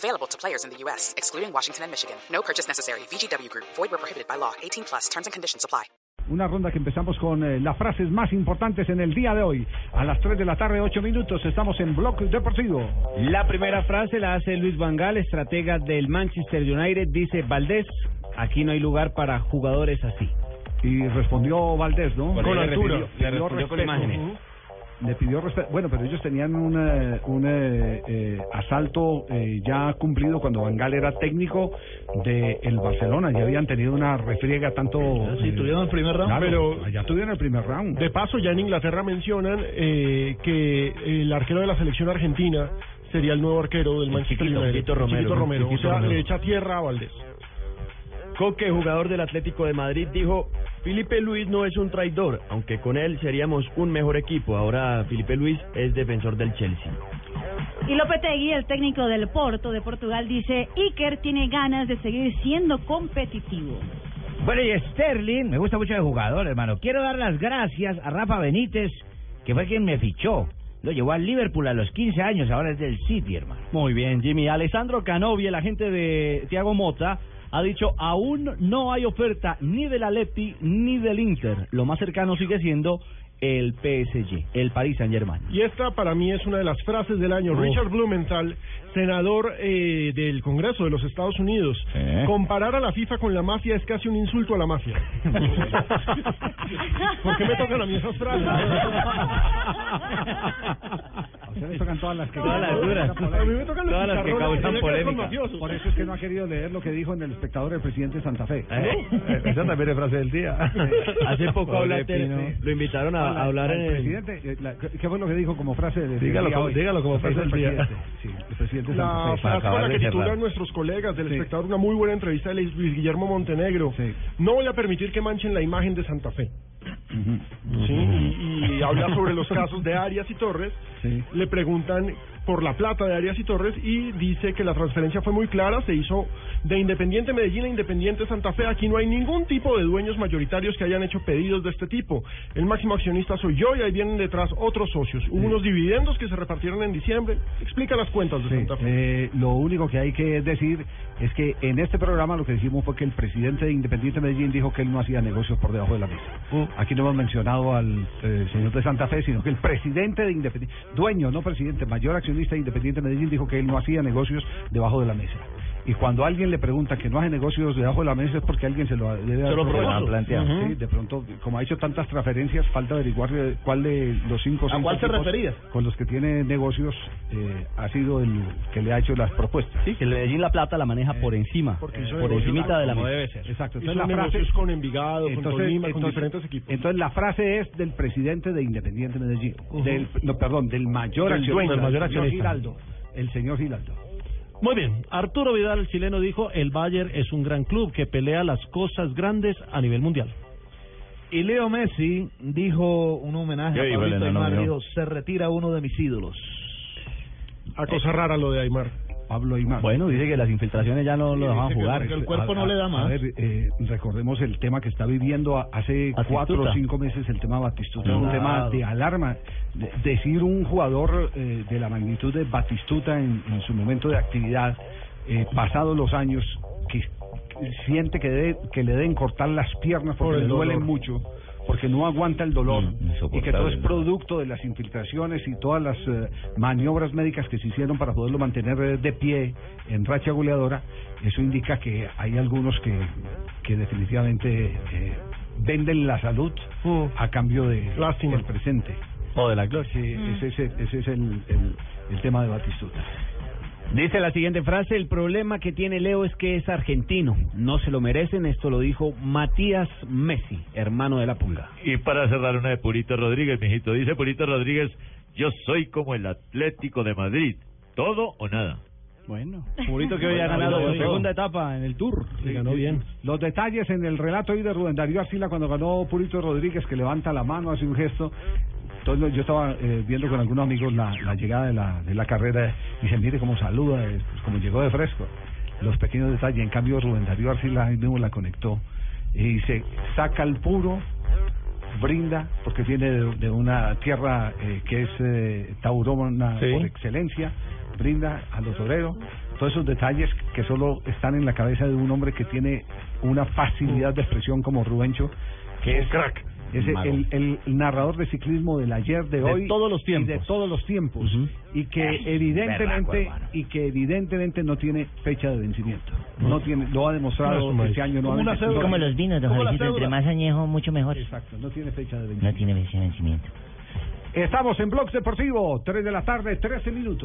Available to players in the U.S., excluding Washington and Michigan. No purchase necessary. VGW Group. Void where prohibited by law. 18 plus. Terms and conditions apply. Una ronda que empezamos con eh, las frases más importantes en el día de hoy. A las 3 de la tarde, 8 minutos, estamos en Bloque Deportivo. La primera frase la hace Luis Vangal, estratega del Manchester United. Dice, Valdés, aquí no hay lugar para jugadores así. Y respondió Valdés, ¿no? Con altura. Le respondió con. Le pidió respeto. Bueno, pero ellos tenían un, eh, un eh, eh, asalto eh, ya cumplido cuando Vangal era técnico del el Barcelona. Ya habían tenido una refriega tanto... Sí, eh, tuvieron el primer round, claro, pero- Ya tuvieron el primer round. De paso, ya en Inglaterra mencionan eh, que el arquero de la selección argentina sería el nuevo arquero del Manchester United. Chiquito Romero, Chiquito Romero. Chiquito o sea, Romero. le echa tierra a Valdés. Coque, jugador del Atlético de Madrid, dijo, Felipe Luis no es un traidor, aunque con él seríamos un mejor equipo. Ahora Felipe Luis es defensor del Chelsea. Y Lopetegui, el técnico del Porto de Portugal, dice, Iker tiene ganas de seguir siendo competitivo. Bueno, y Sterling, me gusta mucho de jugador, hermano. Quiero dar las gracias a Rafa Benítez, que fue quien me fichó. Lo llevó al Liverpool a los 15 años, ahora es del City, hermano. Muy bien, Jimmy. Alessandro Canovi, el agente de Thiago Mota, ha dicho aún no hay oferta ni del Atleti ni del Inter. Lo más cercano sigue siendo el PSG, el Paris Saint Germain. Y esta para mí es una de las frases del año. Oh. Richard Blumenthal, senador eh, del Congreso de los Estados Unidos. Eh. Comparar a la FIFA con la mafia es casi un insulto a la mafia. ¿Por qué me tocan a mí esas frases? Usted le tocan todas las que... Todas las duras. A mí me tocan los Todas las que causan polémica. Por eso es que no ha querido leer lo que dijo en el espectador el presidente de Santa Fe. Eh, Esa también es frase del día. Hace poco hablaste- lo invitaron a, a hablar en el presidente. eh, la- ¿Qué fue lo que dijo como frase del Dígalo día como- hoy? dígalo como frase El del día. Sí, el presidente de La Santa Fe. frase con la que titulan nuestros colegas del Sí. espectador una muy buena entrevista de Luis Guillermo Montenegro. Sí. No voy a permitir que manchen la imagen de Santa Fe. ¿Sí? Y, y habla sobre los casos de Arias y Torres. Sí. Le preguntan por la plata de Arias y Torres y dice que la transferencia fue muy clara, se hizo de Independiente Medellín a Independiente Santa Fe. Aquí no hay ningún tipo de dueños mayoritarios que hayan hecho pedidos de este tipo. El máximo accionista soy yo y ahí vienen detrás otros socios. Hubo unos dividendos que se repartieron en diciembre. Explica las cuentas de Sí, Santa Fe. eh, lo único que hay que decir es que en este programa lo que dijimos fue que el presidente de Independiente Medellín dijo que él no hacía negocios por debajo de la mesa. Mm. Aquí no hemos mencionado al eh, señor de Santa Fe, sino que el presidente de Independiente, dueño, no presidente, mayor accionista de Independiente Medellín dijo que él no hacía negocios debajo de la mesa. Y cuando alguien le pregunta que no hace negocios debajo de la mesa es porque alguien se lo debe lo propuesto. Sí, de pronto, como ha hecho tantas transferencias, falta averiguar eh, cuál de los cinco ¿A cuál se refería? con los que tiene negocios eh, ha sido el que le ha hecho las propuestas. Sí, que el Medellín la plata la maneja por encima, Porque hizo por encimita de la mesa. debe ser. Exacto. Entonces la frase, negocios con Envigado, con entonces, Tolima, con entonces- diferentes equipos. entonces la frase es del presidente de Independiente Medellín, del, no, perdón, del mayor Del accionista, dueño, del mayor el señor accionista. Giraldo, el señor Giraldo. Muy bien, Arturo Vidal, el chileno, dijo, el Bayern es un gran club que pelea las cosas grandes a nivel mundial. Y Leo Messi dijo un homenaje ¿Qué a Pablito Aymar, dijo, se retira uno de mis ídolos. A cosa rara lo de Aymar. Pablo Aymar. Bueno, dice que las infiltraciones ya no lo dejaban jugar. que el cuerpo A- no le da más. A ver, eh, recordemos el tema que está viviendo hace Batistuta. cuatro o cinco meses, el tema Batistuta, es un tema de alarma. De- decir un jugador eh, de la magnitud de Batistuta en, en su momento de actividad, eh, pasados los años, que siente que, debe- que le deben cortar las piernas Por porque le duelen dolor. mucho, porque no aguanta el dolor, Mm, y que todo es producto de las infiltraciones y todas las eh, maniobras médicas que se hicieron para poderlo mantener eh, de pie en racha goleadora, eso indica que hay algunos que, que definitivamente eh, venden la salud Mm. a cambio de Lástima. del presente. O de la gloria. Sí, ese, es el- ese es el, el, el tema de Batistuta. Dice la siguiente frase, el problema que tiene Leo es que es argentino, no se lo merecen, esto lo dijo Matías Messi, hermano de la Pulga. Y para cerrar una de Purito Rodríguez, mijito, dice Purito Rodríguez, yo soy como el Atlético de Madrid, todo o nada. Bueno, Purito que hoy ha ganado Bueno, segunda etapa en el Tour. Sí, sí. Los detalles en el relato hoy de Rubén Darío Arcila cuando ganó Purito Rodríguez, que levanta la mano, hace un gesto. Entonces yo estaba eh, viendo con algunos amigos la, la llegada de la, de la carrera y se mire cómo saluda, eh, como llegó de fresco. Los pequeños detalles. En cambio, Rubén Darío Arcila ahí mismo la conectó y se saca el puro, brinda, porque viene de, de una tierra eh, que es eh, taurona Sí. por excelencia, brinda a los toreros. Todos esos detalles que solo están en la cabeza de un hombre que tiene una facilidad de expresión como Rubencho, que es crack. Es el, el narrador de ciclismo del ayer, de, De hoy, todos los y tiempos. de todos los tiempos, y que Ay, evidentemente hermano. y que evidentemente no tiene fecha de vencimiento. No tiene, lo ha demostrado No, este año. No Como ha una vencido. cédula. Como los vinos, don entre más añejo, mucho mejor. Exacto, no tiene fecha de No vencimiento. tiene fecha de vencimiento. Estamos en Blogs Deportivo, 3 de la tarde, 13 minutos.